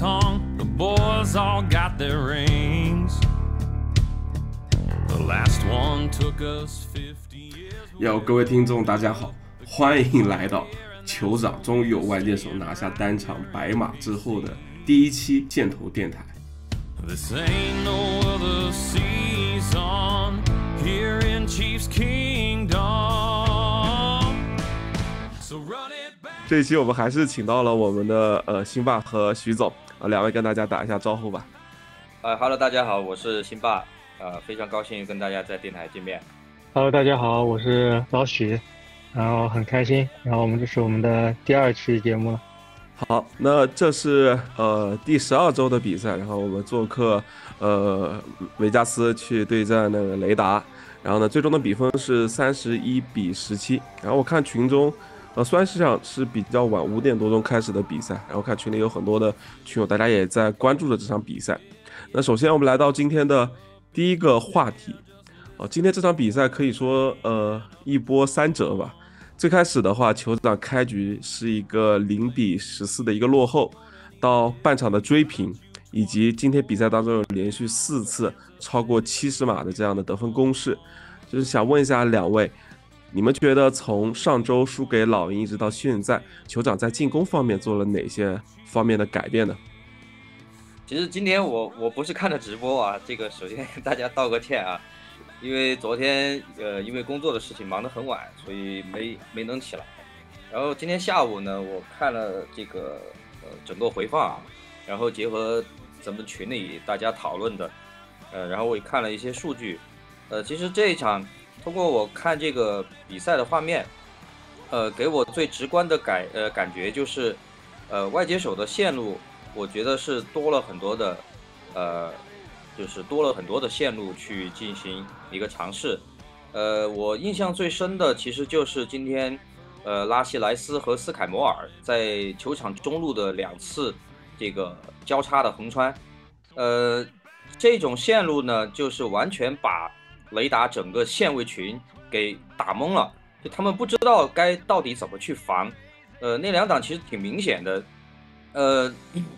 hung, the boys all got their rings. The last one took us 50 years. 哟，各位听众，大家好，欢迎来到酋长终于有外接手拿下单场白马之后的第一期箭头电台。This ain't no other season here in Chiefs Kingdom. So run it back. 这一期我们还是请到了我们的呃辛爸和徐总啊，两位跟大家打一下招呼吧。呃哈喽，大家好，我是辛爸，呃，非常高兴跟大家在电台见面。Hello，大家好，我是老许，然后很开心，然后我们这是我们的第二期节目了。好，那这是呃第十二周的比赛，然后我们做客呃维加斯去对战那个雷达，然后呢最终的比分是三十一比十七，然后我看群中。呃，虽然实际上是比较晚五点多钟开始的比赛，然后看群里有很多的群友，大家也在关注着这场比赛。那首先我们来到今天的第一个话题，哦，今天这场比赛可以说呃一波三折吧。最开始的话，酋长开局是一个零比十四的一个落后，到半场的追平，以及今天比赛当中连续四次超过七十码的这样的得分攻势，就是想问一下两位，你们觉得从上周输给老鹰一直到现在，酋长在进攻方面做了哪些方面的改变呢？其实今天我我不是看的直播啊，这个首先跟大家道个歉啊，因为昨天呃因为工作的事情忙得很晚，所以没没能起来。然后今天下午呢，我看了这个呃整个回放啊，然后结合咱们群里大家讨论的，呃，然后我也看了一些数据，呃，其实这一场通过我看这个比赛的画面，呃，给我最直观的感呃感觉就是，呃，外接手的线路。我觉得是多了很多的，呃，就是多了很多的线路去进行一个尝试。呃，我印象最深的其实就是今天，呃，拉希莱斯和斯凯摩尔在球场中路的两次这个交叉的横穿。呃，这种线路呢，就是完全把雷达整个线位群给打懵了，就他们不知道该到底怎么去防。呃，那两档其实挺明显的。呃，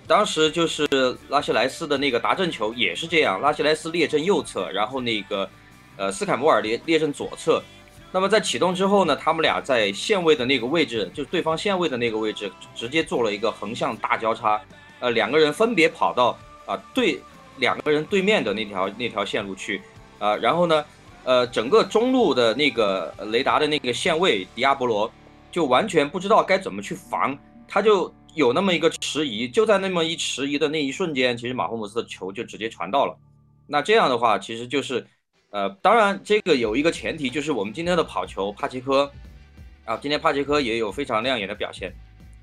当时就是拉希莱斯的那个达阵球也是这样，拉希莱斯列阵右侧，然后那个呃斯凯摩尔列列阵左侧。那么在启动之后呢，他们俩在线位的那个位置，就是对方线位的那个位置，直接做了一个横向大交叉。呃，两个人分别跑到啊、对两个人对面的那条那条线路去啊、然后呢，呃，整个中路的那个雷达的那个线位迪亚波罗就完全不知道该怎么去防，他就。有那么一个迟疑，就在那么一迟疑的那一瞬间，其实马霍姆斯的球就直接传到了。那这样的话，其实就是，呃，当然这个有一个前提，就是我们今天的跑球帕奇科，啊，今天帕奇科也有非常亮眼的表现，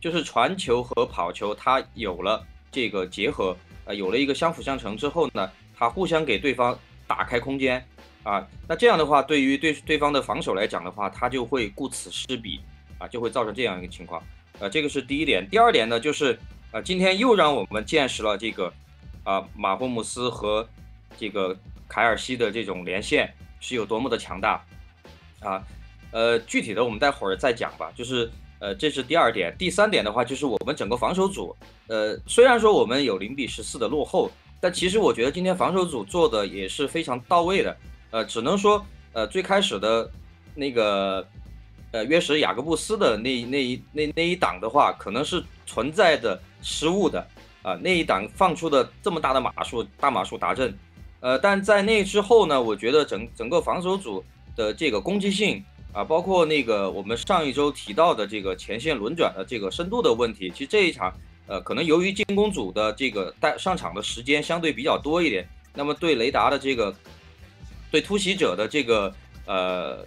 就是传球和跑球它有了这个结合，呃，有了一个相辅相成之后呢，它互相给对方打开空间，啊，那这样的话，对于对对方的防守来讲的话，他就会顾此失彼，啊，就会造成这样一个情况。呃，这个是第一点。第二点呢，就是呃，今天又让我们见识了这个啊、马霍姆斯和这个凯尔西的这种连线是有多么的强大啊。呃，具体的我们待会儿再讲吧。就是呃，这是第二点。第三点的话，就是我们整个防守组，呃，虽然说我们有零比十四的落后，但其实我觉得今天防守组做的也是非常到位的。呃，只能说呃，最开始的那个。呃，约什雅各布斯的那那一那那一档的话，可能是存在的失误的啊、那一档放出的这么大的码数，大码数达阵，呃，但在那之后呢，我觉得整整个防守组的这个攻击性啊、包括那个我们上一周提到的这个前线轮转的这个深度的问题，其实这一场呃，可能由于进攻组的这个带上场的时间相对比较多一点，那么对雷达的这个对突袭者的这个呃。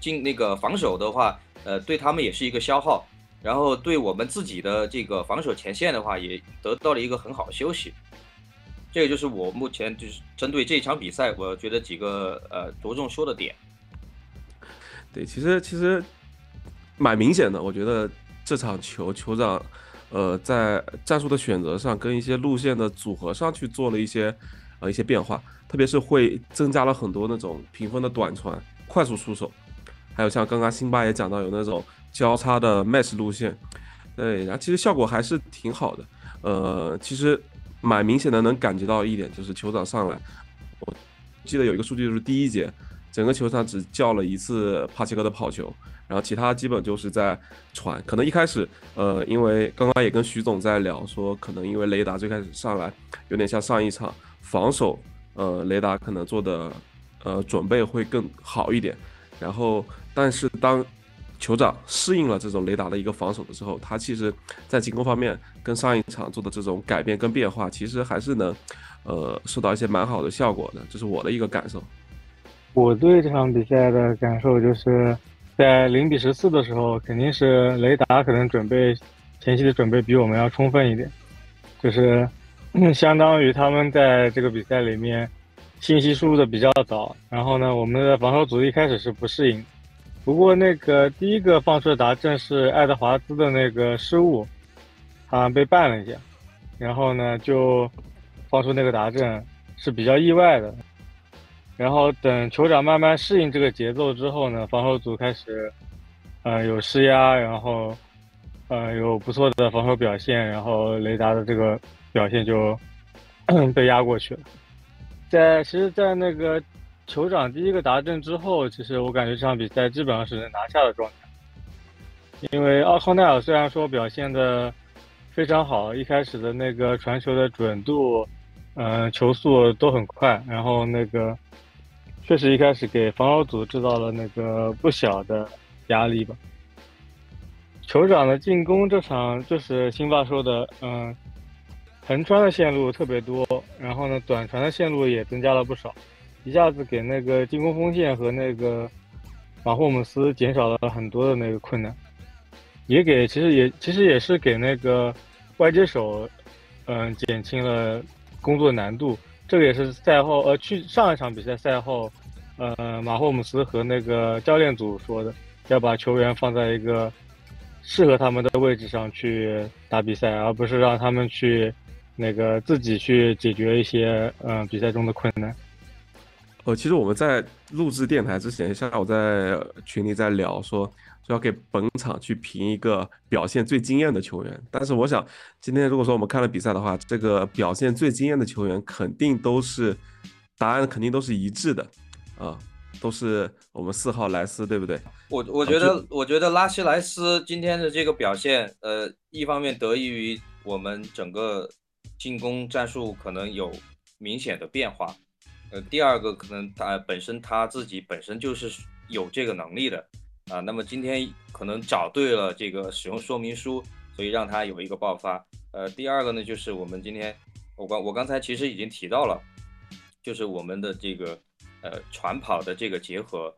进那个防守的话，呃，对他们也是一个消耗，然后对我们自己的这个防守前线的话，也得到了一个很好的休息。这个就是我目前就是针对这场比赛，我觉得几个呃着重说的点。对，其实其实蛮明显的，我觉得这场球酋长，呃，在战术的选择上跟一些路线的组合上去做了一些呃一些变化，特别是会增加了很多那种平分的短传、快速出手。还有像刚刚辛巴也讲到有那种交叉的 match 路线，对，然后其实效果还是挺好的。呃，其实蛮明显的能感觉到一点，就是酋长上来，我记得有一个数据就是第一节，整个球场只叫了一次帕切科的跑球，然后其他基本就是在传。可能一开始，呃，因为刚刚也跟徐总在聊说，可能因为雷达最开始上来有点像上一场防守，呃，雷达可能做的呃准备会更好一点。然后，但是当酋长适应了这种雷达的一个防守的时候，他其实在进攻方面跟上一场做的这种改变跟变化，其实还是能，呃，受到一些蛮好的效果的。这是我的一个感受。我对这场比赛的感受就是，在零比十四的时候，肯定是雷达可能准备前期的准备比我们要充分一点，就是相当于他们在这个比赛里面信息输入的比较早，然后呢，我们的防守组一开始是不适应。不过那个第一个放出的达阵是爱德华兹的那个失误，好像被绊了一下，然后呢就放出那个达阵是比较意外的。然后等酋长慢慢适应这个节奏之后呢，防守组开始，呃有施压，然后呃有不错的防守表现，然后雷达的这个表现就 被压过去了。在其实，在那个。酋长第一个达阵之后，其实我感觉这场比赛基本上是能拿下的状态。因为奥康奈尔虽然说表现的非常好，一开始的那个传球的准度，嗯，球速都很快，然后那个确实一开始给防守组制造了那个不小的压力吧。酋长的进攻这场就是辛巴说的，嗯，横穿的线路特别多，然后呢，短传的线路也增加了不少。一下子给那个进攻锋线和那个马霍姆斯减少了很多的那个困难，也给其实也其实也是给那个外接手，嗯，减轻了工作难度。这个也是赛后呃去上一场比赛赛后，呃马霍姆斯和那个教练组说的，要把球员放在一个适合他们的位置上去打比赛，而不是让他们去那个自己去解决一些嗯比赛中的困难。呃，其实我们在录制电台之前，下午在群里在聊，说说要给本场去评一个表现最惊艳的球员。但是我想，今天如果说我们看了比赛的话，这个表现最惊艳的球员肯定都是答案，肯定都是一致的，啊，都是我们四号莱斯，对不对？我我觉得，我觉得拉希莱斯今天的这个表现，呃，一方面得益于我们整个进攻战术可能有明显的变化。呃，第二个可能他本身他自己本身就是有这个能力的啊，那么今天可能找对了这个使用说明书，所以让他有一个爆发。呃，第二个呢，就是我们今天我刚我刚才其实已经提到了，就是我们的这个呃船跑的这个结合，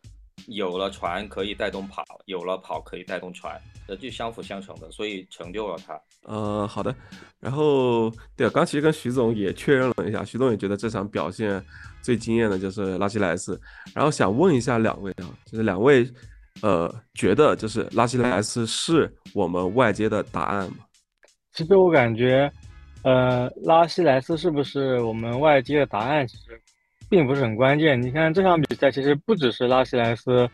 有了船可以带动跑，有了跑可以带动船，呃，就相辅相成的，所以成就了他。呃，好的。然后对，刚其实跟徐总也确认了一下，徐总也觉得这场表现。最惊艳的就是拉希莱斯，然后想问一下两位啊，就是两位，呃，觉得就是拉希莱斯是我们外接的答案吗？其实我感觉，呃，拉希莱斯是不是我们外接的答案，其实并不是很关键。你看这场比赛，其实不只是拉希莱斯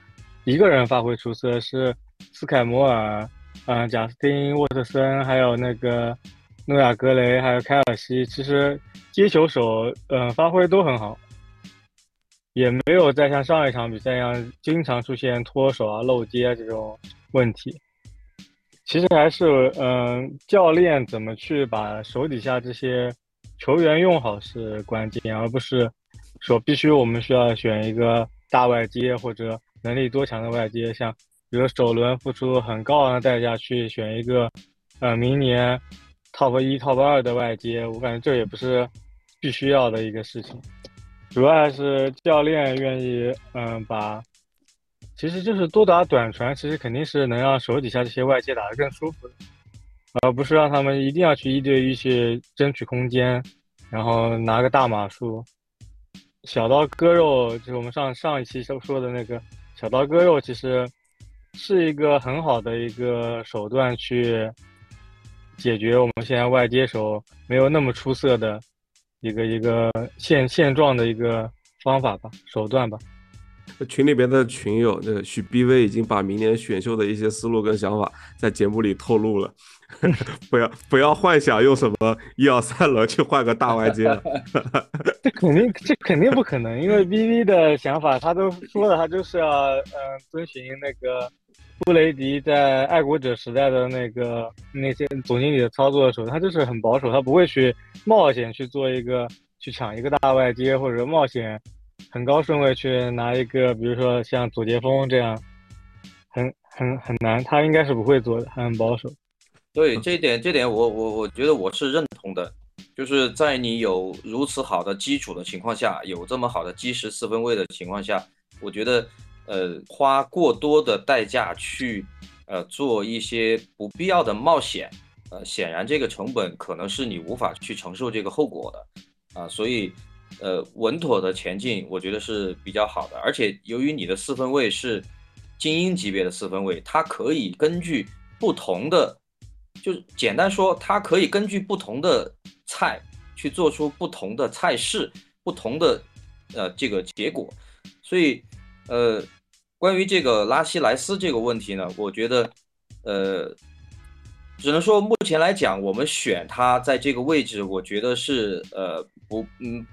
一个人发挥出色，是斯凯摩尔、嗯，贾斯汀沃特森，还有那个诺亚格雷，还有凯尔西，其实接球手，嗯，发挥都很好。也没有再像上一场比赛一样经常出现脱手啊、漏接啊这种问题。其实还是，嗯，教练怎么去把手底下这些球员用好是关键，而不是说必须我们需要选一个大外接或者能力多强的外接，像比如首轮付出很高昂的代价去选一个，呃，明年 top 一、top 二的外接，我感觉这也不是必须要的一个事情。主要还是教练愿意，嗯，把，其实就是多打短传，其实肯定是能让手底下这些外接打得更舒服的，而不是让他们一定要去一对一去争取空间，然后拿个大码数，小刀割肉，就是我们上上一期说说的那个小刀割肉，其实是一个很好的一个手段去解决我们现在外接手没有那么出色的。一个一个现现状的一个方法吧，手段吧。群里边的群友，那个许 BV 已经把明年选秀的一些思路跟想法在节目里透露了，不要不要幻想用什么一二三轮去换个大外接了，这肯定这肯定不可能，因为 BV 的想法他都说了，他就是要嗯遵循那个布雷迪在爱国者时代的那个那些总经理的操作的时候，他就是很保守，他不会去冒险去做一个去抢一个大外接或者冒险。很高顺位去拿一个，比如说像左杰峰这样，很很很难，他应该是不会做的，他很保守。对这一点，这点我我我觉得我是认同的，就是在你有如此好的基础的情况下，有这么好的基石四分位的情况下，我觉得呃花过多的代价去呃做一些不必要的冒险，呃显然这个成本可能是你无法去承受这个后果的啊，所以。呃，稳妥的前进，我觉得是比较好的。而且由于你的四分位是精英级别的四分位，它可以根据不同的，就是简单说，它可以根据不同的菜去做出不同的菜式，不同的呃这个结果。所以，呃，关于这个拉希莱斯这个问题呢，我觉得，呃，只能说目前来讲，我们选他在这个位置，我觉得是呃不嗯。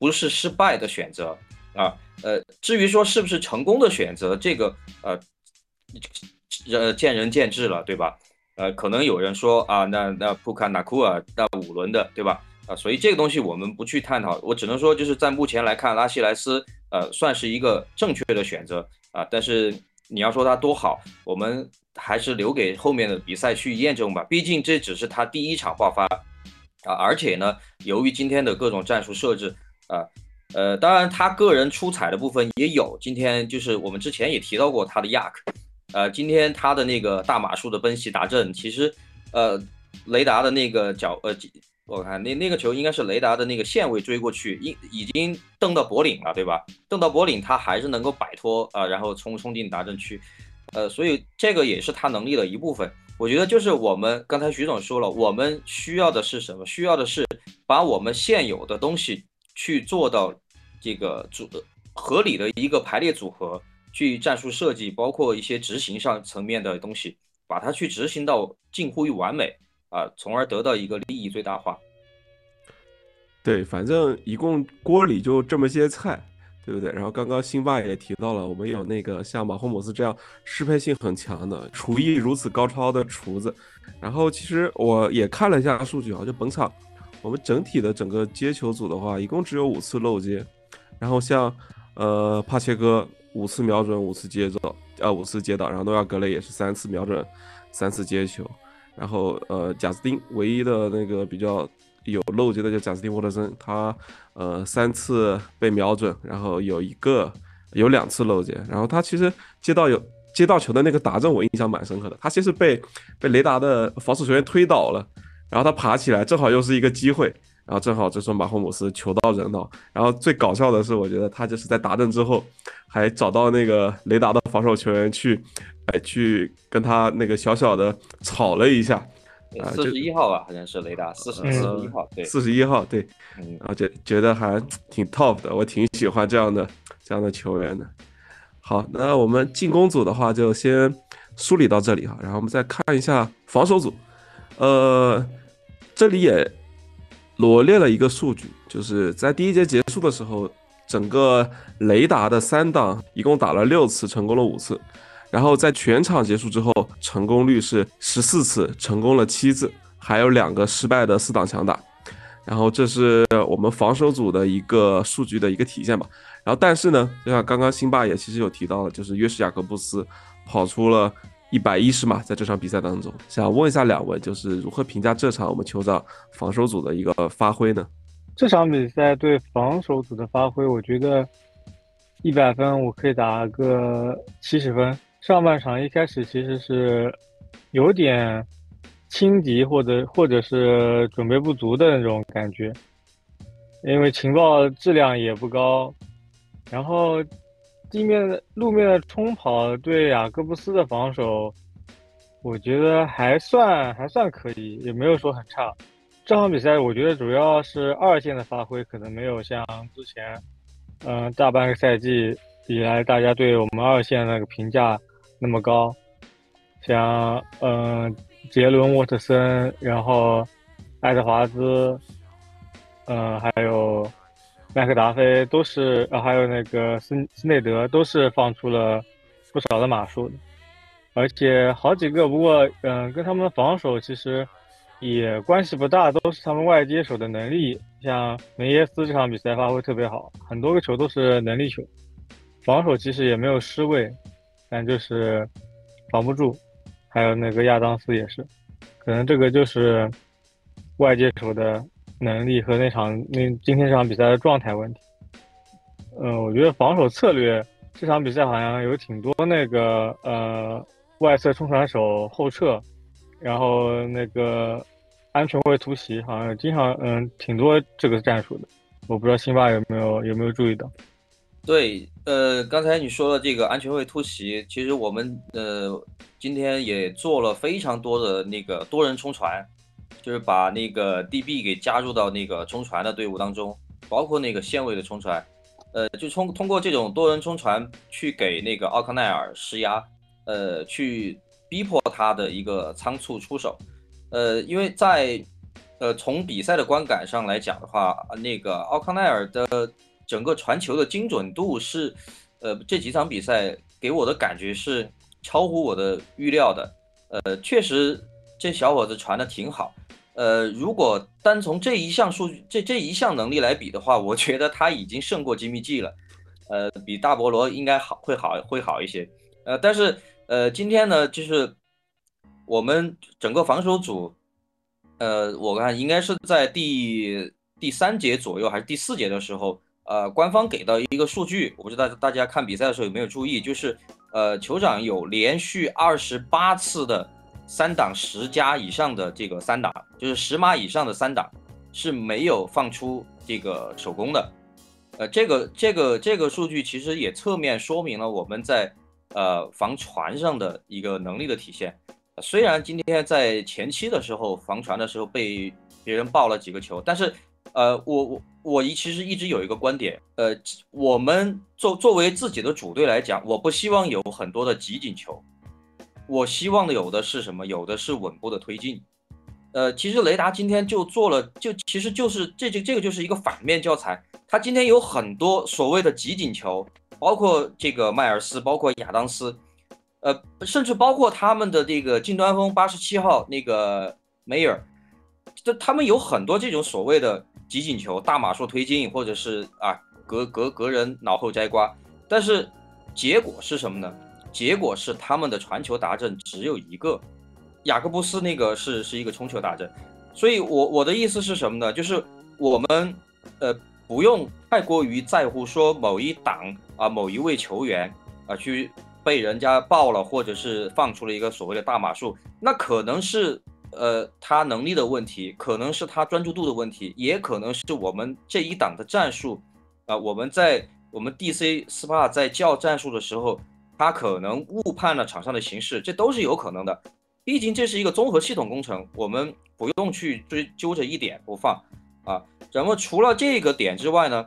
不是失败的选择啊，呃，至于说是不是成功的选择，这个呃，呃，见仁见智了，对吧？呃，可能有人说啊，那那普卡纳库尔那五轮的，对吧？啊，所以这个东西我们不去探讨，我只能说就是在目前来看，拉希莱斯呃算是一个正确的选择啊，但是你要说他多好，我们还是留给后面的比赛去验证吧，毕竟这只是他第一场爆发啊，而且呢，由于今天的各种战术设置。啊，呃，当然他个人出彩的部分也有。今天就是我们之前也提到过他的亚克呃，今天他的那个大马术的奔袭达阵，其实，呃，雷达的那个脚，呃，我看那那个球应该是雷达的那个线位追过去，已已经蹬到脖领了，对吧？蹬到脖领，他还是能够摆脱啊，然后冲冲进达阵区，呃，所以这个也是他能力的一部分。我觉得就是我们刚才徐总说了，我们需要的是什么？需要的是把我们现有的东西。去做到这个组合理的一个排列组合，去战术设计，包括一些执行上层面的东西，把它去执行到近乎于完美啊，从而得到一个利益最大化。对，反正一共锅里就这么些菜，对不对？然后刚刚辛巴也提到了，我们有那个像马霍姆斯这样适配性很强的厨艺如此高超的厨子。然后其实我也看了一下数据啊，就本场。我们整体的整个接球组的话，一共只有五次漏接，然后像呃帕切哥五次瞄准五次接到，呃五次接到，然后诺亚格雷也是三次瞄准三次接球，然后呃贾斯汀唯一的那个比较有漏接的就贾斯汀沃特森，他呃三次被瞄准，然后有一个有两次漏接，然后他其实接到有接到球的那个打阵我印象蛮深刻的，他其实被被雷达的防守球员推倒了。然后他爬起来，正好又是一个机会，然后正好这时候马霍姆斯球到人到，然后最搞笑的是，我觉得他就是在达阵之后，还找到那个雷达的防守球员去，哎，去跟他那个小小的吵了一下，啊，四十一号吧，好像是雷达，四十一号，对，四十一号，对，然后觉觉得还挺 top 的，我挺喜欢这样的这样的球员的。好，那我们进攻组的话就先梳理到这里哈，然后我们再看一下防守组，呃。这里也罗列了一个数据，就是在第一节结束的时候，整个雷达的三档一共打了六次，成功了五次。然后在全场结束之后，成功率是十四次，成功了七次，还有两个失败的四档强打。然后这是我们防守组的一个数据的一个体现吧。然后但是呢，就像刚刚辛巴也其实有提到了，就是约什雅各布斯跑出了。一百一十码，在这场比赛当中，想问一下两位，就是如何评价这场我们酋长防守组的一个发挥呢？这场比赛对防守组的发挥，我觉得一百分我可以打个七十分。上半场一开始其实是有点轻敌或者或者是准备不足的那种感觉，因为情报质量也不高，然后。地面的、路面的冲跑对雅各布斯的防守，我觉得还算还算可以，也没有说很差。这场比赛我觉得主要是二线的发挥可能没有像之前，嗯，大半个赛季以来大家对我们二线那个评价那么高，像嗯杰伦沃特森，然后爱德华兹，嗯还有麦克达菲都是，呃还有那个斯斯内德都是放出了不少的码数，而且好几个，不过嗯跟他们的防守其实也关系不大，都是他们外接手的能力。像梅耶斯这场比赛发挥特别好，很多个球都是能力球，防守其实也没有失位，但就是防不住。还有那个亚当斯也是，可能这个就是外接手的能力和那场那今天这场比赛的状态问题。嗯，我觉得防守策略这场比赛好像有挺多那个呃外侧冲传手后撤，然后那个。安全位突袭好像经常嗯挺多这个战术的，我不知道辛巴有没有有没有注意到？对，呃，刚才你说的这个安全位突袭，其实我们呃今天也做了非常多的那个多人冲船，就是把那个 DB 给加入到那个冲船的队伍当中，包括那个线位的冲船，呃，就通通过这种多人冲船去给那个奥康奈尔施压，呃，去逼迫他的一个仓促出手。呃，因为在，呃，从比赛的观感上来讲的话，那个奥康奈尔的整个传球的精准度是，呃，这几场比赛给我的感觉是超乎我的预料的。呃，确实这小伙子传的挺好。呃，如果单从这一项数据，这这一项能力来比的话，我觉得他已经胜过吉米 G 了。呃，比大菠萝应该好，会好，会好一些。呃，但是，呃，今天呢，就是。我们整个防守组，呃，我看应该是在第第三节左右还是第四节的时候，呃，官方给到一个数据，我不知道大家看比赛的时候有没有注意，就是呃，酋长有连续二十八次的三档十加以上的这个三档，就是十码以上的三档是没有放出这个手工的，呃，这个这个这个数据其实也侧面说明了我们在呃防传上的一个能力的体现。虽然今天在前期的时候防传的时候被别人爆了几个球，但是，呃，我我我一其实一直有一个观点，呃，我们作作为自己的主队来讲，我不希望有很多的集锦球，我希望的有的是什么？有的是稳步的推进。呃，其实雷达今天就做了，就其实就是这这这个就是一个反面教材。他今天有很多所谓的集锦球，包括这个迈尔斯，包括亚当斯。呃，甚至包括他们的这个近端锋八十七号那个梅尔，这他们有很多这种所谓的集锦球、大码数推进，或者是啊隔隔隔人脑后摘瓜，但是结果是什么呢？结果是他们的传球达阵只有一个，雅各布斯那个是是一个冲球达阵，所以我我的意思是什么呢？就是我们呃不用太过于在乎说某一档啊某一位球员啊去。被人家爆了，或者是放出了一个所谓的大码数，那可能是呃他能力的问题，可能是他专注度的问题，也可能是我们这一档的战术啊。我们在我们 DC SPA 在叫战术的时候，他可能误判了场上的形势，这都是有可能的。毕竟这是一个综合系统工程，我们不用去追揪着一点不放啊。然后除了这个点之外呢，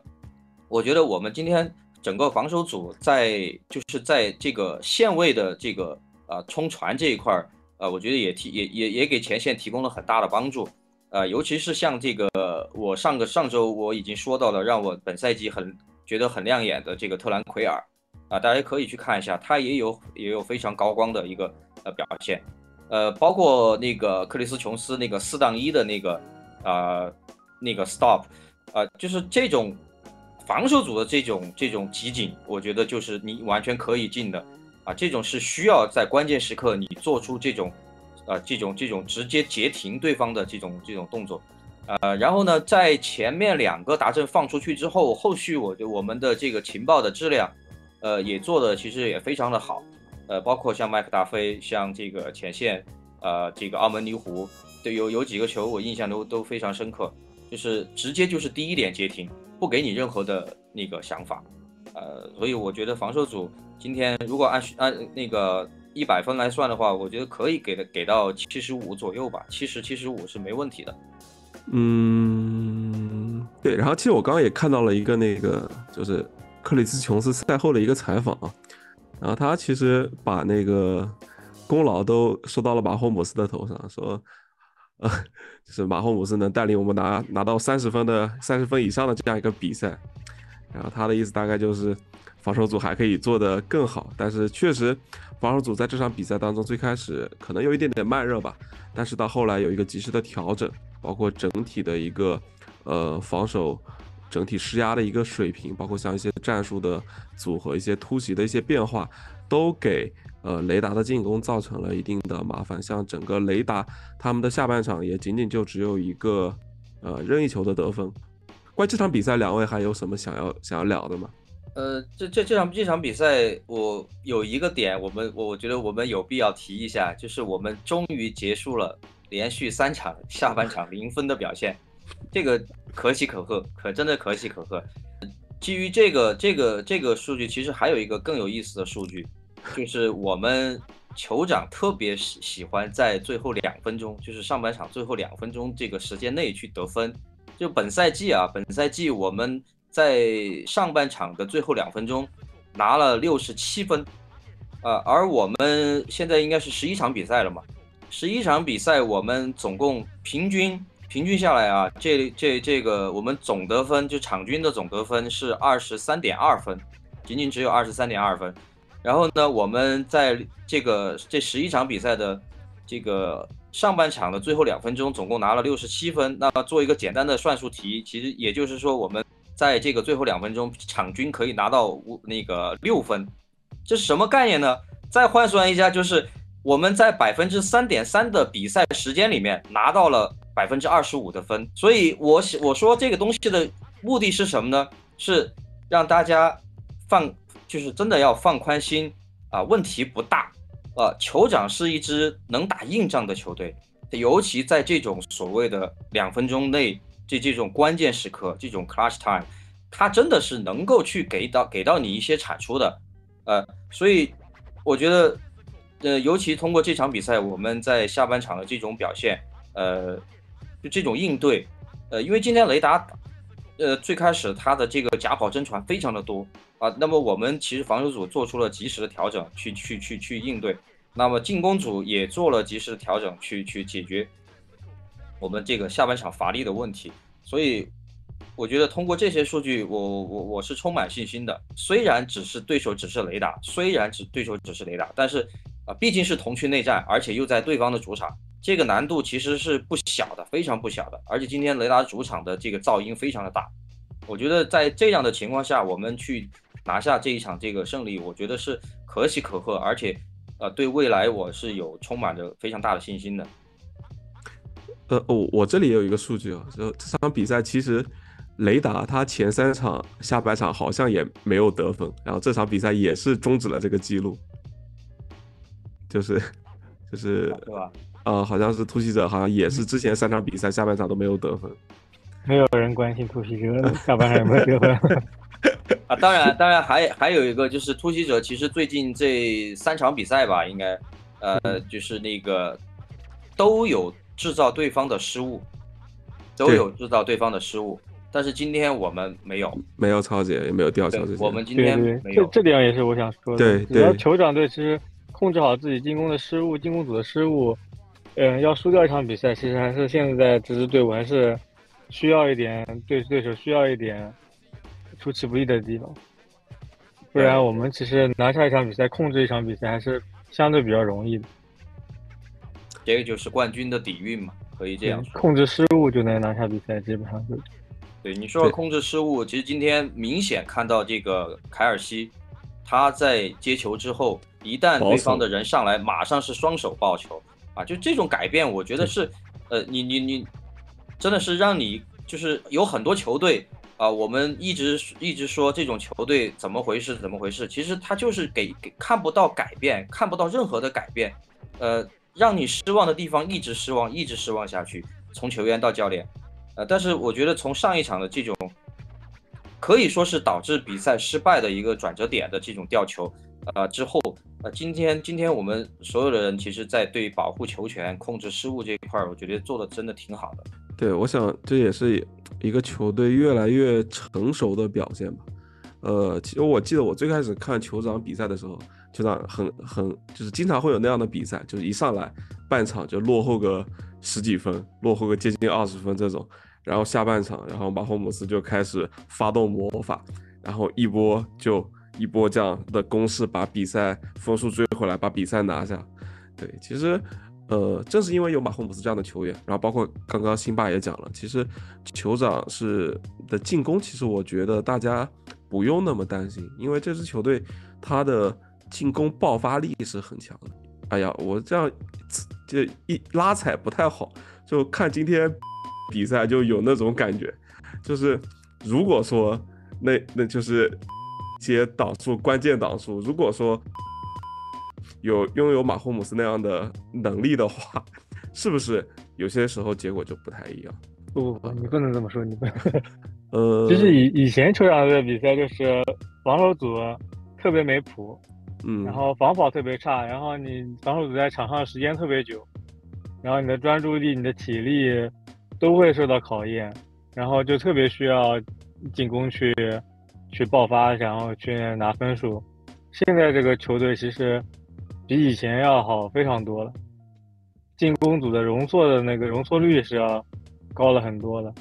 我觉得我们今天。整个防守组在就是在这个线位的这个呃冲传这一块儿，呃，我觉得也提也也也给前线提供了很大的帮助，呃，尤其是像这个我上个上周我已经说到了，让我本赛季很觉得很亮眼的这个特兰奎尔，啊，大家可以去看一下，他也有也有非常高光的一个呃表现，呃，包括那个克里斯琼斯那个四档一的那个啊那个 stop，啊，就是这种。防守组的这种这种集锦，我觉得就是你完全可以进的，啊，这种是需要在关键时刻你做出这种，呃，这种这种直接截停对方的这种这种动作，呃，然后呢，在前面两个达阵放出去之后，后续我觉得我们的这个情报的质量，呃，也做的其实也非常的好，呃，包括像麦克达菲，像这个前线，呃，这个澳门泥湖，对，有有几个球我印象都都非常深刻，就是直接就是第一点截停。不给你任何的那个想法，呃，所以我觉得防守组今天如果按按那个一百分来算的话，我觉得可以给的给到七十五左右吧，七十七十五是没问题的。嗯，对。然后其实我刚刚也看到了一个那个，就是克里斯琼斯赛后的一个采访啊，然后他其实把那个功劳都说到了马霍姆斯的头上，说，呃，就是马霍姆斯能带领我们拿拿到三十分的三十分以上的这样一个比赛，然后他的意思大概就是防守组还可以做得更好，但是确实防守组在这场比赛当中最开始可能有一点点慢热吧，但是到后来有一个及时的调整，包括整体的一个呃防守。整体施压的一个水平，包括像一些战术的组合、一些突袭的一些变化，都给呃雷达的进攻造成了一定的麻烦。像整个雷达他们的下半场也仅仅就只有一个呃任意球的得分。关于这场比赛，两位还有什么想要想要聊的吗？呃，这这这场这场比赛，我有一个点，我们我我觉得我们有必要提一下，就是我们终于结束了连续三场下半场零分的表现。这个可喜可贺，可真的可喜可贺。基于这个这个这个数据，其实还有一个更有意思的数据，就是我们酋长特别喜喜欢在最后两分钟，就是上半场最后两分钟这个时间内去得分。就本赛季啊，本赛季我们在上半场的最后两分钟拿了六十七分，呃，而我们现在应该是十一场比赛了嘛，十一场比赛我们总共平均。平均下来啊，这这这个我们总得分就场均的总得分是二十三点二分，仅仅只有二十三点二分。然后呢，我们在这个这十一场比赛的这个上半场的最后两分钟，总共拿了六十七分。那做一个简单的算术题，其实也就是说，我们在这个最后两分钟场均可以拿到五那个六分，这是什么概念呢？再换算一下，就是我们在百分之三点三的比赛时间里面拿到了。百分之二十五的分，所以我我说这个东西的目的是什么呢？是让大家放，就是真的要放宽心啊，问题不大。呃，酋长是一支能打硬仗的球队，尤其在这种所谓的两分钟内，这这种关键时刻，这种 clutch time，他真的是能够去给到给到你一些产出的。呃，所以我觉得，呃，尤其通过这场比赛，我们在下半场的这种表现，呃。就这种应对，呃，因为今天雷达，呃，最开始他的这个假跑真传非常的多啊，那么我们其实防守组做出了及时的调整，去去去去应对，那么进攻组也做了及时的调整，去去解决我们这个下半场乏力的问题。所以我觉得通过这些数据，我我我是充满信心的。虽然只是对手只是雷达，虽然只对手只是雷达，但是啊，毕竟是同区内战，而且又在对方的主场。这个难度其实是不小的，非常不小的。而且今天雷达主场的这个噪音非常的大，我觉得在这样的情况下，我们去拿下这一场这个胜利，我觉得是可喜可贺，而且呃，对未来我是有充满着非常大的信心的。呃，我我这里也有一个数据啊，就这场比赛其实雷达他前三场下半场好像也没有得分，然后这场比赛也是终止了这个记录，就是就是对吧？呃，好像是突袭者，好像也是之前三场比赛下半场都没有得分，没有人关心突袭者下半场有没有得分 啊。当然，当然还还有一个就是突袭者，其实最近这三场比赛吧，应该呃就是那个都有制造对方的失误，都有制造对方的失误，但是今天我们没有，没有超解，也没有吊球这些。我们今天没有，这点也是我想说的。对对，酋长队其实控制好自己进攻的失误，进攻组的失误。嗯，要输掉一场比赛，其实还是现在这支队伍还是需要一点对对手需要一点出其不意的地方，不然我们其实拿下一场比赛，控制一场比赛还是相对比较容易的。这个就是冠军的底蕴嘛，可以这样说。控制失误就能拿下比赛，基本上是。对你说控制失误，其实今天明显看到这个凯尔西，他在接球之后，一旦对方的人上来，马上是双手抱球。啊，就这种改变，我觉得是，呃，你你你，真的是让你就是有很多球队啊，我们一直一直说这种球队怎么回事怎么回事，其实他就是给给看不到改变，看不到任何的改变，呃，让你失望的地方一直失望，一直失望下去，从球员到教练，呃，但是我觉得从上一场的这种，可以说是导致比赛失败的一个转折点的这种吊球。呃，之后，呃，今天今天我们所有的人，其实，在对保护球权、控制失误这一块儿，我觉得做的真的挺好的。对，我想这也是一个球队越来越成熟的表现吧。呃，其实我记得我最开始看酋长比赛的时候，酋长很很就是经常会有那样的比赛，就是一上来半场就落后个十几分，落后个接近二十分这种，然后下半场，然后马霍姆斯就开始发动魔法，然后一波就一波这样的攻势把比赛分数追回来，把比赛拿下。对，其实。呃，正是因为有马霍姆斯这样的球员，然后包括刚刚辛巴也讲了，其实酋长是的进攻，其实我觉得大家不用那么担心，因为这支球队他的进攻爆发力是很强的。哎呀，我这样就一拉踩不太好，就看今天比赛就有那种感觉，就是如果说那那就是接挡数关键挡数，如果说。有拥有马霍姆斯那样的能力的话，是不是有些时候结果就不太一样？不不不，你不能这么说，你不能。呃，就是以以前球场的比赛就是防守组特别没谱，嗯，然后防跑特别差，然后你防守组在场上时间特别久，然后你的专注力、你的体力都会受到考验，然后就特别需要进攻去去爆发，然后去拿分数。现在这个球队其实。比以前要好非常多了，进攻组的容错的那个容错率是要高了很多的。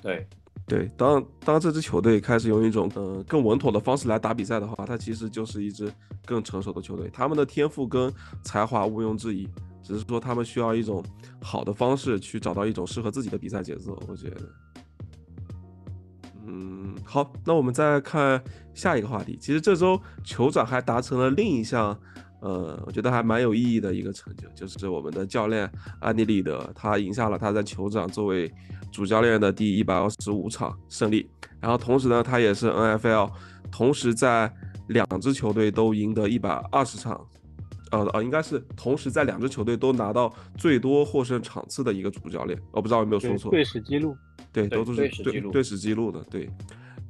对，对，当当这支球队开始用一种呃更稳妥的方式来打比赛的话，它其实就是一支更成熟的球队。他们的天赋跟才华毋庸置疑，只是说他们需要一种好的方式去找到一种适合自己的比赛节奏。我觉得。嗯，好，那我们再看下一个话题。其实这周酋长还达成了另一项，呃，我觉得还蛮有意义的一个成就，就是我们的教练安迪里德，他赢下了他在酋长作为主教练的第一百二十五场胜利。然后同时呢，他也是 NFL 同时在两支球队都赢得一百二十场，呃呃，应该是同时在两支球队都拿到最多获胜场次的一个主教练。我不知道有没有说错。队史记录。对，都是对对史记录的，对，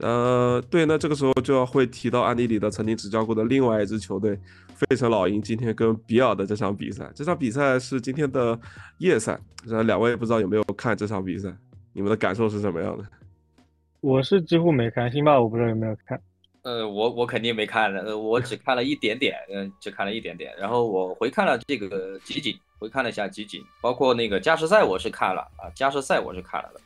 呃，对，那这个时候就要会提到安迪里德曾经执教过的另外一支球队费城老鹰，今天跟比尔的这场比赛，这场比赛是今天的夜赛，那，两位不知道有没有看这场比赛，你们的感受是什么样的？我是几乎没看，辛巴我不知道有没有看，呃，我我肯定没看的，呃，我只看了一点点，嗯，只看了一点点，然后我回看了这个集锦，回看了一下集锦，包括那个加时赛我是看了啊，加时赛我是看了的。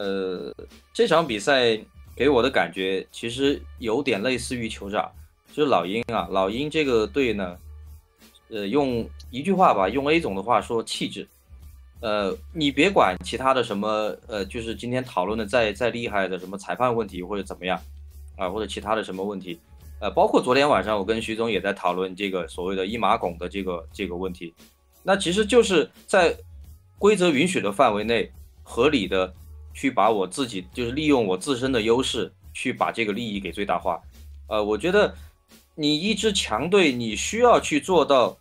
呃，这场比赛给我的感觉其实有点类似于酋长，就是老鹰啊，老鹰这个队呢，呃，用一句话吧，用 A 总的话说，气质。呃，你别管其他的什么，呃，就是今天讨论的再再厉害的什么裁判问题或者怎么样，啊，或者其他的什么问题，呃，包括昨天晚上我跟徐总也在讨论这个所谓的一马拱的这个这个问题，那其实就是在规则允许的范围内合理的。去把我自己就是利用我自身的优势去把这个利益给最大化，呃，我觉得你一支强队你需要去做到，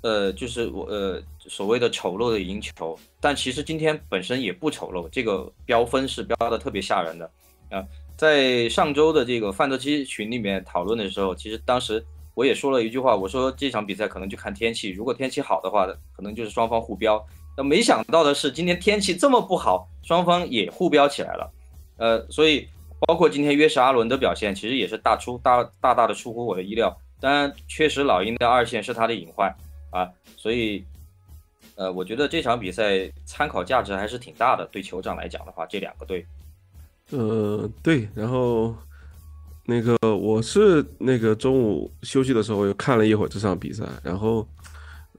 呃，就是我呃所谓的丑陋的赢球，但其实今天本身也不丑陋，这个标分是标的特别吓人的。啊，在上周的这个范德基群里面讨论的时候，其实当时我也说了一句话，我说这场比赛可能就看天气，如果天气好的话，可能就是双方互标。那没想到的是，今天天气这么不好，双方也互飙起来了，呃，所以包括今天约什阿伦的表现，其实也是大出大大大的出乎我的意料。当然，确实老鹰的二线是他的隐患啊，所以，呃，我觉得这场比赛参考价值还是挺大的。对酋长来讲的话，这两个队，呃，对，然后那个我是那个中午休息的时候又看了一会儿这场比赛，然后。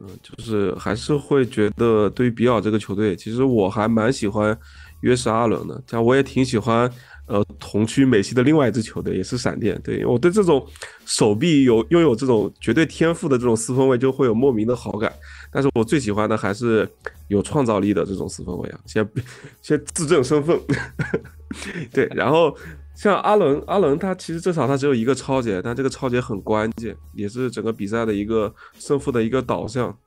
嗯，就是还是会觉得，对于比尔这个球队，其实我还蛮喜欢约什阿伦的。像我也挺喜欢，呃，同区美西的另外一支球队，也是闪电。对我对这种手臂有拥有这种绝对天赋的这种四分卫，就会有莫名的好感。但是我最喜欢的还是有创造力的这种四分卫啊，先先 自证身份。对，然后。像阿伦，阿伦他其实这场他只有一个超节，但这个超节很关键，也是整个比赛的一个胜负的一个导向。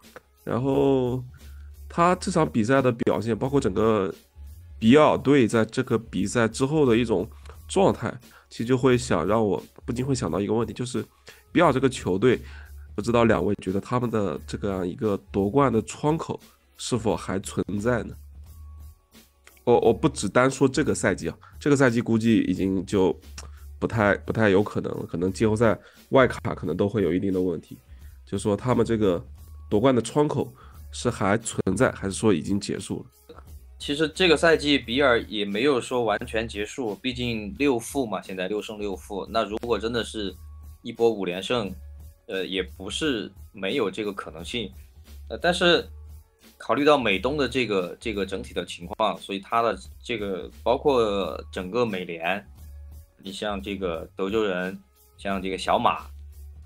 然后他这场比赛的表现，包括整个比尔队在这个比赛之后的一种状态，其实就会想让我不禁会想到一个问题，就是比尔这个球队，不知道两位觉得他们的这个一个夺冠的窗口是否还存在呢？我我不只单说这个赛季啊，这个赛季估计已经就不太不太有可能了，可能季后赛外卡可能都会有一定的问题。就说他们这个夺冠的窗口是还存在，还是说已经结束了？其实这个赛季比尔也没有说完全结束，毕竟六负嘛，现在六胜六负。那如果真的是一波五连胜，呃，也不是没有这个可能性。呃，但是考虑到美东的这个这个整体的情况，所以他的这个包括整个美联，你像这个德州人，像这个小马。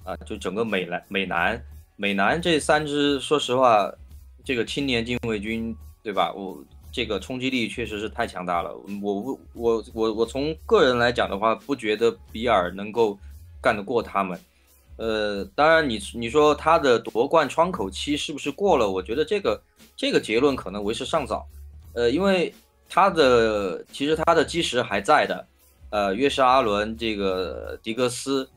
啊，就整个美男、美南、美南这三支，说实话，这个青年禁卫军，对吧？我这个冲击力确实是太强大了。我我我我我从个人来讲的话，不觉得比尔能够干得过他们。呃，当然，你你说他的夺冠窗口期是不是过了？我觉得这个这个结论可能为时尚早。呃，因为他的其实他的基石还在的。呃，约什阿伦，这个迪格斯。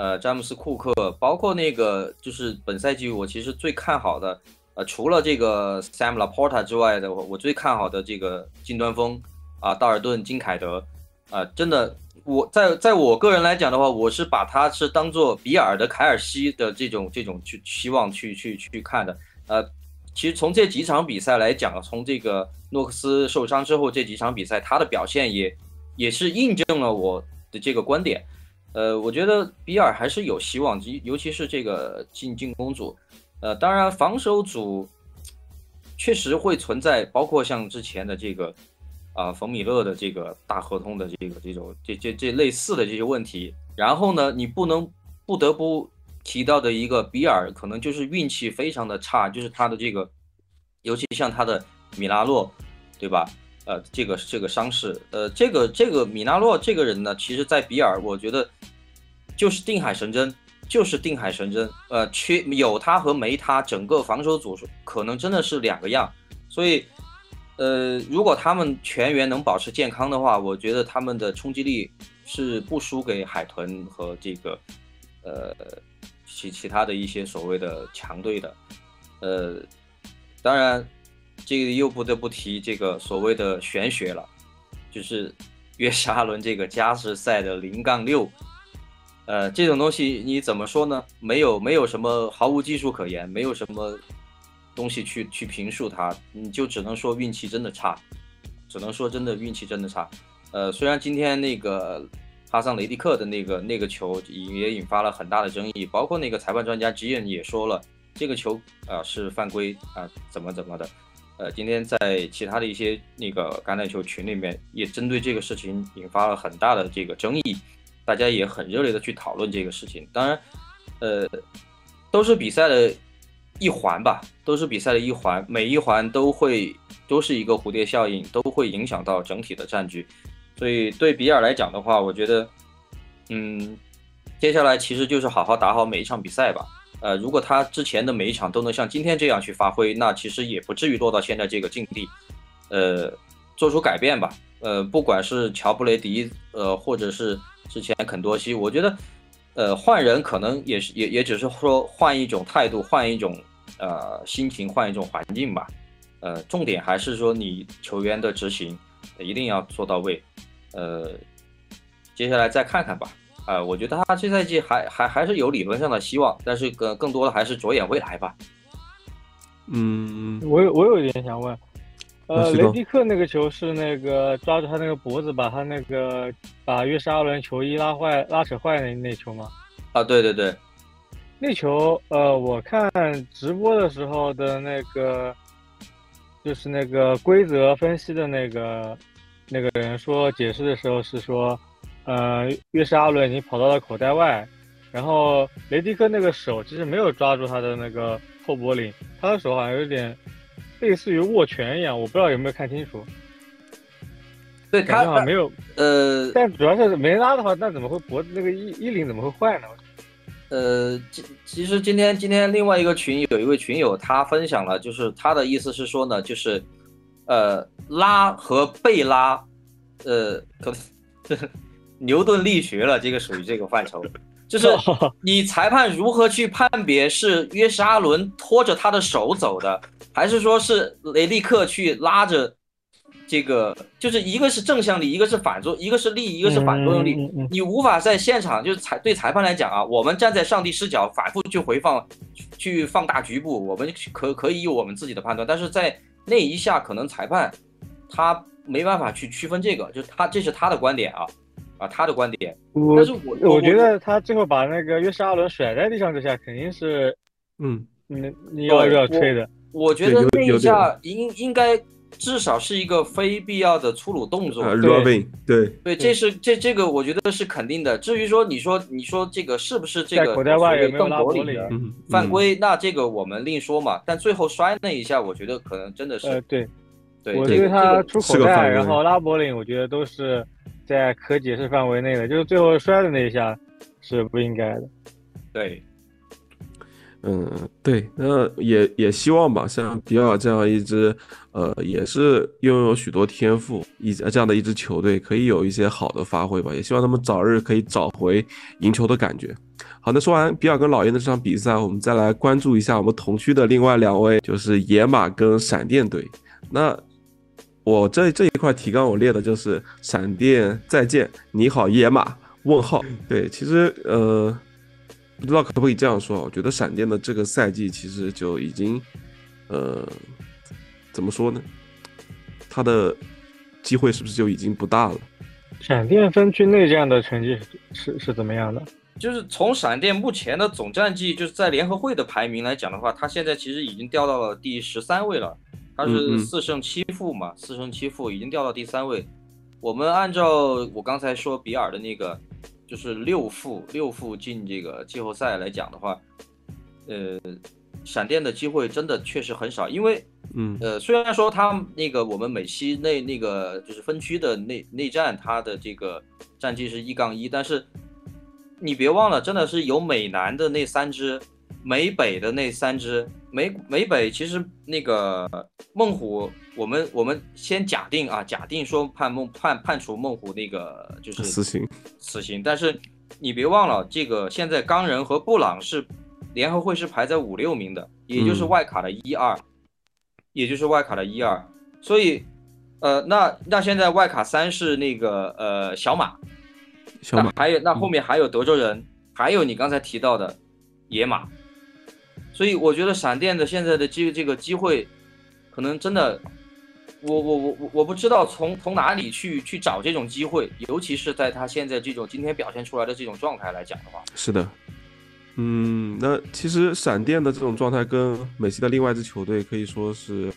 呃，詹姆斯库克，包括那个就是本赛季我其实最看好的，呃，除了这个 Sam Laporta 之外的，我我最看好的这个近端锋啊，道尔顿金凯德，啊，真的，我在在我个人来讲的话，我是把他是当做比尔的凯尔西的这种这种去希望去去去看的，呃，其实从这几场比赛来讲，从这个诺克斯受伤之后这几场比赛，他的表现也也是印证了我的这个观点。呃，我觉得比尔还是有希望，尤尤其是这个进进攻组，呃，当然防守组确实会存在，包括像之前的这个啊冯米勒的这个大合同的这个这种这这这类似的这些问题。然后呢，你不能不得不提到的一个比尔，可能就是运气非常的差，就是他的这个，尤其像他的米拉洛，对吧？呃，这个这个伤势，呃，这个这个米拉洛这个人呢，其实，在比尔，我觉得就是定海神针，就是定海神针。呃，缺有他和没他，整个防守组可能真的是两个样。所以，呃，如果他们全员能保持健康的话，我觉得他们的冲击力是不输给海豚和这个呃其其他的一些所谓的强队的。呃，当然。这个又不得不提这个所谓的玄学了，就是 约沙伦这个加时赛的零杠六，呃，这种东西你怎么说呢？没有没有什么毫无技术可言，没有什么东西去去评述他，你就只能说运气真的差，只能说真的运气真的差。呃，虽然今天那个哈桑雷迪克的那个那个球也引发了很大的争议，包括那个裁判专家吉恩也说了，这个球啊是犯规啊，怎么怎么的。呃，今天在其他的一些那个橄榄球群里面，也针对这个事情引发了很大的这个争议，大家也很热烈的去讨论这个事情。当然，呃，都是比赛的一环吧，都是比赛的一环，每一环都会都是一个蝴蝶效应，都会影响到整体的战局。所以对比尔来讲的话，我觉得，嗯，接下来其实就是好好打好每一场比赛吧。呃，如果他之前的每一场都能像今天这样去发挥，那其实也不至于落到现在这个境地。呃，做出改变吧。呃，不管是乔布雷迪，呃，或者是之前肯多西，我觉得，呃，换人可能也是也也只是说换一种态度，换一种呃心情，换一种环境吧。呃，重点还是说你球员的执行一定要做到位。呃，接下来再看看吧。啊，我觉得他这赛季还还还是有理论上的希望，但是更更多的还是着眼未来吧。嗯，我有我有一点想问，呃，雷迪克那个球是那个抓住他那个脖子，把他那个把约沙伦球衣拉坏拉扯坏那那球吗？啊，对对对，那球呃，我看直播的时候的那个就是那个规则分析的那个那个人说解释的时候是说。呃，约什阿伦已经跑到了口袋外，然后雷迪克那个手其实没有抓住他的那个后脖领，他的手好像有点类似于握拳一样，我不知道有没有看清楚。对他好像没有，呃，但主要是没拉的话，那怎么会脖子那个衣衣领怎么会坏呢？呃，其其实今天今天另外一个群有一位群友他分享了，就是他的意思是说呢，就是呃拉和被拉，呃可能。牛顿力学了，这个属于这个范畴，就是 你裁判如何去判别是约什阿伦拖着他的手走的，还是说是雷利克去拉着这个就是一个是正向力，一个是反作，一个是力，一个是反作用力。你无法在现场就是裁对裁判来讲啊，我们站在上帝视角反复去回放，去放大局部，我们可可以有我们自己的判断，但是在那一下可能裁判他没办法去区分这个，就是他这是他的观点啊啊他的观点，但是我我觉得他最后把那个约什阿伦甩在地上这下，肯定是嗯，你你要对要吹的。我觉得那一下应应该至少是一个非必要的粗鲁动作。呃对，Robin，对，对，这是这这个我觉得是肯定的。至于说你说你说这个是不是这个在口袋有没有邓拉犯规？那这个我们另说嘛。但最后摔那一下，我觉得可能真的是、呃，对，对我对这个他出口袋，然后拉柏林，我觉得都是在可解释范围内的，就是最后摔的那一下是不应该的。对嗯，对，那也也希望吧，像比尔这样一支，呃，也是拥有许多天赋一这样的一支球队，可以有一些好的发挥吧。也希望他们早日可以找回赢球的感觉。好，那说完比尔跟老鹰的这场比赛，我们再来关注一下我们同区的另外两位，就是野马跟闪电队。那我这这一块提纲我列的就是闪电再见，你好野马问号。对，其实呃。不知道可不可以这样说？我觉得闪电的这个赛季其实就已经，呃，怎么说呢？他的机会是不是就已经不大了？闪电分区内战的成绩是是是怎么样的？就是从闪电目前的总战绩，就是在联合会的排名来讲的话，他现在其实已经掉到了第十三位了。他是四胜七负嘛，四胜七负已经掉到第三位。我们按照我刚才说比尔的那个，就是六负六负进这个季后赛来讲的话，呃，闪电的机会真的确实很少，因为嗯。呃，虽然说他那个我们美西那那个就是分区的内内战，他的这个战绩是一杠一，但是你别忘了，真的是有美南的那三支，美北的那三支，美美北其实那个孟虎，我们我们先假定啊，假定说判孟判判处孟虎那个就是死刑，死刑，但是你别忘了，这个现在冈仁和布朗是联合会是排在五六名的，也就是嗯。外卡的一二、也就是外卡的一二，所以呃，那那现在外卡三是那个呃小马，小马，那还有那后面还有德州人，还有你刚才提到的野马，所以我觉得闪电的现在的机这个机会，可能真的，我我我我我不知道从从哪里去去找这种机会，尤其是在他现在这种今天表现出来的这种状态来讲的话，是的，嗯，那其实闪电的这种状态跟美西的另外一支球队可以说是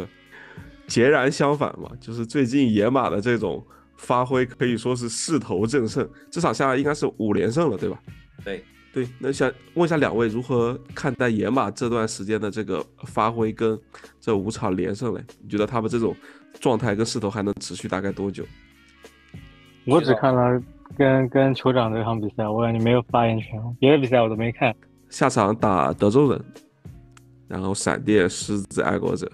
截然相反嘛，就是最近野马的这种发挥可以说是势头正盛，这场下来应该是五连胜了，对吧？对，对，那想问一下两位如何看待野马这段时间的这个发挥跟这五场连胜嘞？你觉得他们这种状态跟势头还能持续大概多久？我只看了跟跟酋长这场比赛，我感觉没有发言权，别的比赛我都没看。下场打德州人，然后闪电、狮子、爱国者。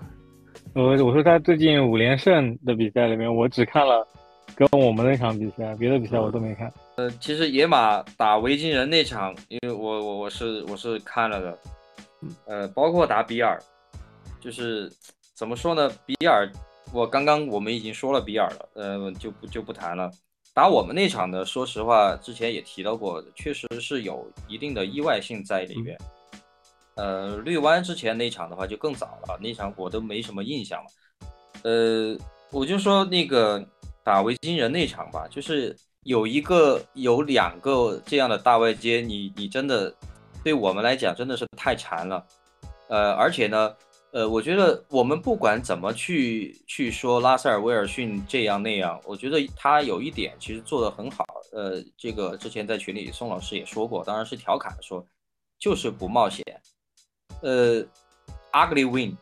我我说他最近五连胜的比赛里面，我只看了跟我们那场比赛，别的比赛我都没看。呃，其实野马打维京人那场，因为我我我是我是看了的，呃，包括打比尔，就是怎么说呢？比尔，我刚刚我们已经说了比尔了，呃，就不就不谈了。打我们那场的，说实话，之前也提到过，确实是有一定的意外性在里边。呃，绿湾之前那场的话就更早了，那场我都没什么印象了。呃，我就说那个打维京人那场吧，就是有一个有两个这样的大外接，你你真的对我们来讲真的是太馋了。呃，而且呢，呃，我觉得我们不管怎么去去说拉塞尔威尔逊这样那样，我觉得他有一点其实做得很好。呃，这个之前在群里宋老师也说过，当然是调侃说，就是不冒险。呃，ugly win，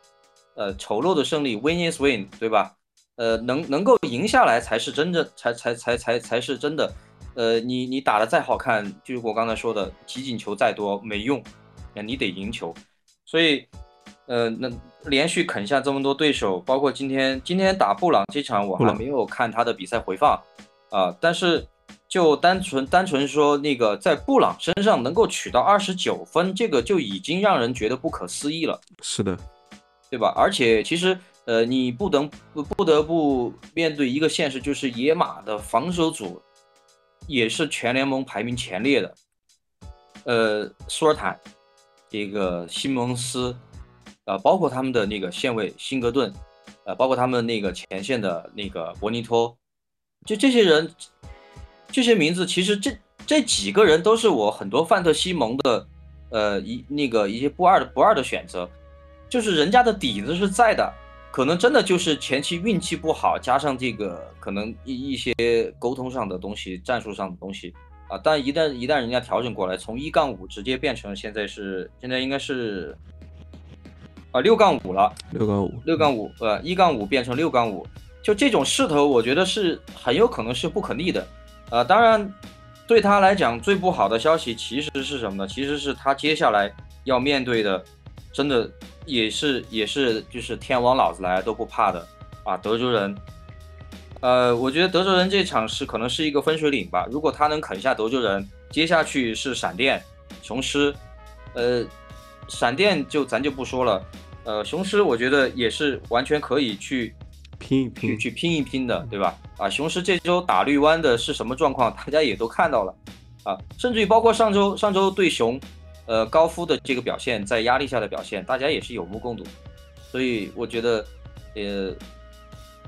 呃，丑陋的胜利，win is win，对吧？呃，能能够赢下来才是真正，才才才才才是真的。呃，你你打的再好看，就是我刚才说的，集锦球再多没用，你得赢球。所以，呃，那连续啃下这么多对手，包括今天今天打布朗这场，我还没有看他的比赛回放啊、但是就单纯单纯说那个在布朗身上能够取到二十九分，这个就已经让人觉得不可思议了。是的，对吧？而且其实呃，你不能不不得不面对一个现实，就是野马的防守组也是全联盟排名前列的。呃，苏尔坦，这个西蒙斯，呃，包括他们的那个线位辛格顿，呃，包括他们那个前线的那个博尼托，就这些人，这些名字，其实这这几个人都是我很多范特西蒙的，呃，一那个一些不二的不二的选择，就是人家的底子是在的。可能真的就是前期运气不好，加上这个可能一一些沟通上的东西、战术上的东西啊。但一旦一旦人家调整过来，从一杠五直接变成现在是现在应该是啊六杠五了，六杠五，六杠五呃一杠五变成六杠五，就这种势头，我觉得是很有可能是不可逆的。呃，当然对他来讲最不好的消息其实是什么呢？其实是他接下来要面对的，真的。也是也是，就是天王老子来都不怕的啊！德州人，呃，我觉得德州人这场是可能是一个分水岭吧。如果他能啃下德州人，接下去是闪电、雄狮，呃，闪电就咱就不说了，呃，雄狮我觉得也是完全可以去拼一拼，去拼一拼的，对吧？啊，雄狮这周打绿湾的是什么状况，大家也都看到了啊，甚至于包括上周上周对熊。呃，高夫的这个表现，在压力下的表现，大家也是有目共睹，所以我觉得，呃，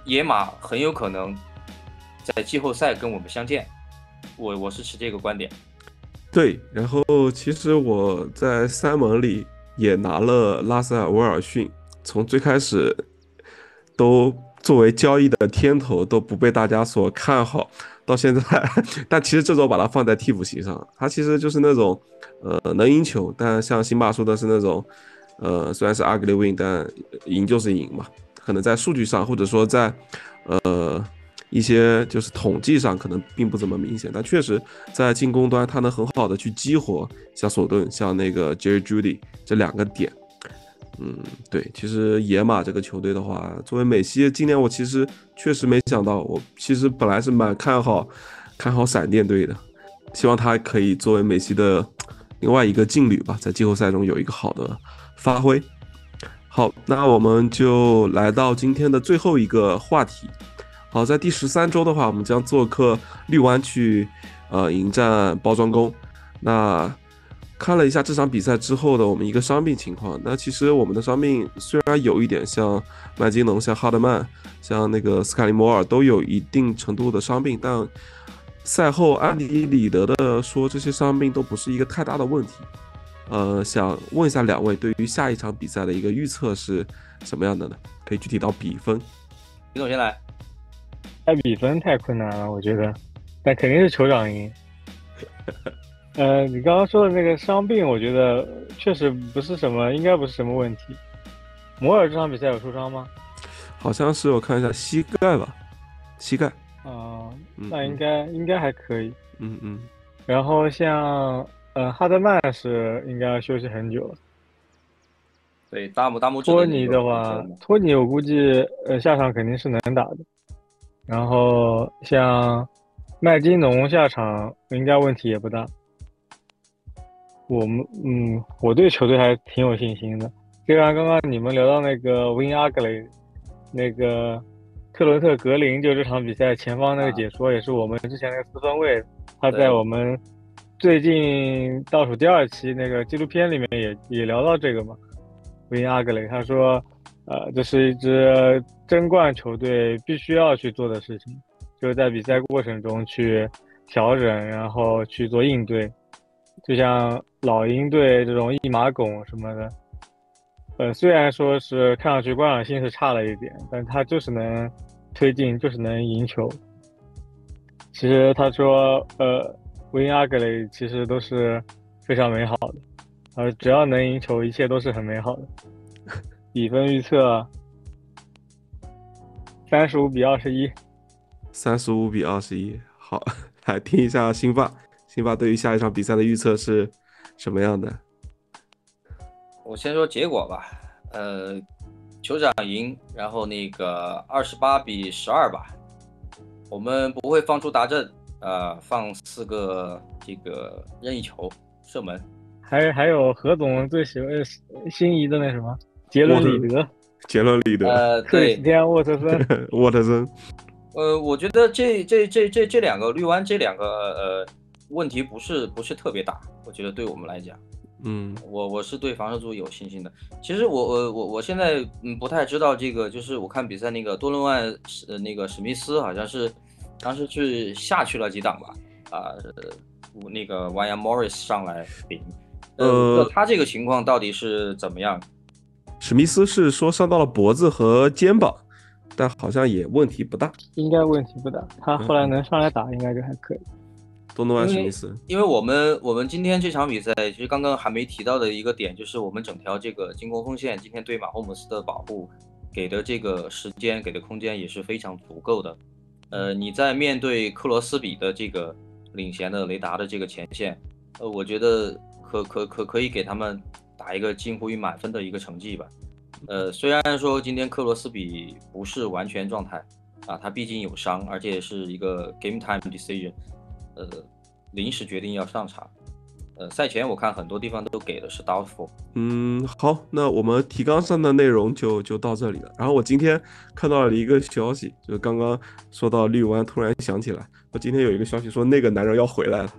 野马很有可能在季后赛跟我们相见，我我是持这个观点。对，然后其实我在三盟里也拿了拉塞尔·威尔逊，从最开始都作为交易的天头都不被大家所看好。到现在，但其实这周把他放在替补席上，他其实就是那种，呃，能赢球，但像辛巴说的是那种，呃，虽然是 ugly win，但赢就是赢嘛。可能在数据上，或者说在，呃，一些就是统计上，可能并不怎么明显，但确实在进攻端，他能很好的去激活像索顿、像那个 Jerry Judy 这两个点。嗯，对，其实野马这个球队的话，作为美西，今年我其实确实没想到，我其实本来是蛮看好，看好闪电队的，希望他可以作为美西的另外一个劲旅吧，在季后赛中有一个好的发挥。好，那我们就来到今天的最后一个话题。好，在第十三周的话，我们将做客绿湾去，呃，迎战包装工。那看了一下这场比赛之后的我们一个伤病情况，那其实我们的伤病虽然有一点像麦金农、像哈德曼、像那个斯卡利摩尔都有一定程度的伤病，但赛后安迪里德的说这些伤病都不是一个太大的问题。呃，想问一下两位对于下一场比赛的一个预测是什么样的呢？可以具体到比分。李总先来。猜比分太困难了，我觉得，但肯定是酋长赢。呃，你刚刚说的那个伤病，我觉得确实不是什么，应该不是什么问题。摩尔这场比赛有受伤吗？好像是，我看一下膝盖吧，膝盖。啊，那应该应该还可以。嗯嗯。然后像呃哈德曼是应该要休息很久了。对，大拇大拇指。托尼的话，托尼我估计呃下场肯定是能打的。然后像麦金农下场应该问题也不大。我们嗯，我对球队还挺有信心的。就像刚刚你们聊到那个 Win Ugly，那个特伦特格林，就这场比赛前方那个解说，也是我们之前那个四分卫，他在我们最近倒数第二期那个纪录片里面也也聊到这个嘛。Win Ugly，他说，呃，这是一支争冠球队必须要去做的事情，就是在比赛过程中去调整，然后去做应对。就像老鹰队这种一马拱什么的，呃，虽然说是看上去观赏性是差了一点，但他就是能推进，就是能赢球。其实他说，呃，维阿格雷其实都是非常美好的，呃，只要能赢球，一切都是很美好的。比分预测三十五比二十一，三十五比二十一。好，来听一下辛巴。辛巴对于下一场比赛的预测是什么样的？我先说结果吧，呃，酋长赢，然后那个二十八比十二吧。我们不会放出达阵，呃，放四个这个任意球射门。还还有何总最喜欢心仪的那什么杰伦里德，杰伦里德、呃，对，蒂安沃特森，沃特森，呃，我觉得这这这这这两个绿湾这两个呃问题不是不是特别大，我觉得对我们来讲。嗯我我是对防守组有信心的。其实我我我我现在嗯不太知道这个，就是我看比赛那个多伦万史呃那个史密斯好像是当时是下去了几档吧，啊、呃，那个 y a Morris 上来顶，呃，呃他这个情况到底是怎么样？史密斯是说伤到了脖子和肩膀，但好像也问题不大。应该问题不大。他后来能上来打，应该就还可以。多诺万因为史密斯，因为我们我们今天这场比赛，其实刚刚还没提到的一个点，就是我们整条这个进攻锋线今天对马霍姆斯的保护给的这个时间、给的空间也是非常足够的。呃，你在面对克罗斯比的这个领衔的雷达的这个前线，呃，我觉得可可可可以给他们打一个近乎于满分的一个成绩吧。呃，虽然说今天克罗斯比不是完全状态啊，他毕竟有伤，而且是一个 game time decision，呃，临时决定要上场。呃，赛前我看很多地方都给的是 doubtful。嗯，好，那我们提纲上的内容就就到这里了。然后我今天看到了一个消息，就是刚刚说到绿湾，突然想起来，我今天有一个消息说那个男人要回来了，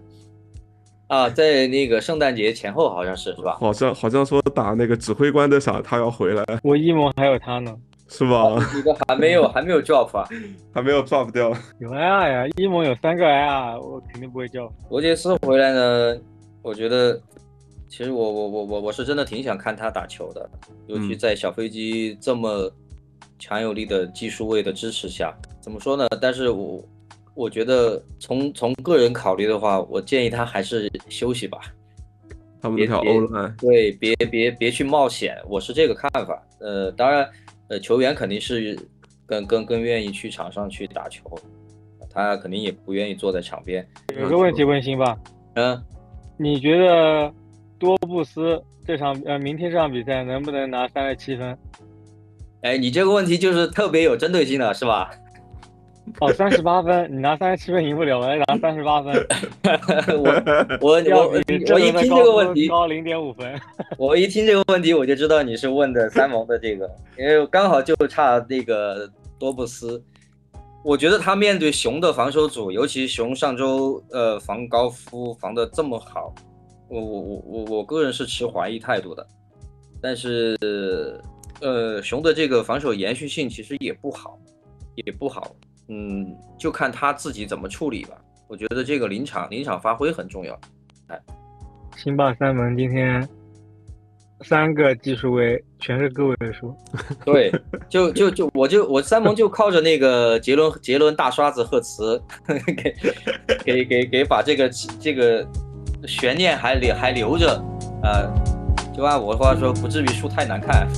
啊，在那个圣诞节前后好像是是吧？好像好像说打那个指挥官的场他要回来，我一盟还有他呢，是吧？这个还没有 还没有 drop 啊。还没有 drop 掉。有 IR 呀，一蒙有三个 IR，我肯定不会叫。罗杰斯回来呢，我觉得其实我我我我我是真的挺想看他打球的，尤其嗯在小飞机这么强有力的技术位的支持下，怎么说呢？但是我我觉得从从个人考虑的话，我建议他还是休息吧。他们那条别欧篮，对，别别别去冒险，我是这个看法。呃，当然，呃，球员肯定是更更更愿意去场上去打球，他肯定也不愿意坐在场边。有个问题问辛巴，嗯，你觉得多布斯这场呃明天这场比赛能不能拿三十七分？哎，你这个问题就是特别有针对性的，是吧？哦，三十八分，你拿三十七分赢不了，我来拿三十八分，我我我我一听这个问题，高零点五分。我一听这个问题，我就知道你是问的三毛的这个，因为刚好就差那个多布斯。我觉得他面对熊的防守组，尤其熊上周呃防高夫防的这么好，我我我我我个人是持怀疑态度的。但是呃熊的这个防守延续性其实也不好，也不好，嗯，就看他自己怎么处理吧。我觉得这个临场临场发挥很重要。哎，新霸三门今天三个技术位全是个位数，对，就就就我就我三蒙就靠着那个杰伦杰伦大刷子赫茨，给给给给把这个这个悬念还留还留着，呃，就按我的话说，不至于输太难看。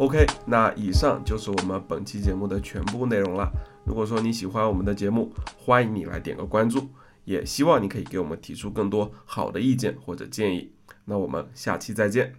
OK，那以上就是我们本期节目的全部内容了。如果说你喜欢我们的节目，欢迎你来点个关注，也希望你可以给我们提出更多好的意见或者建议。那我们下期再见。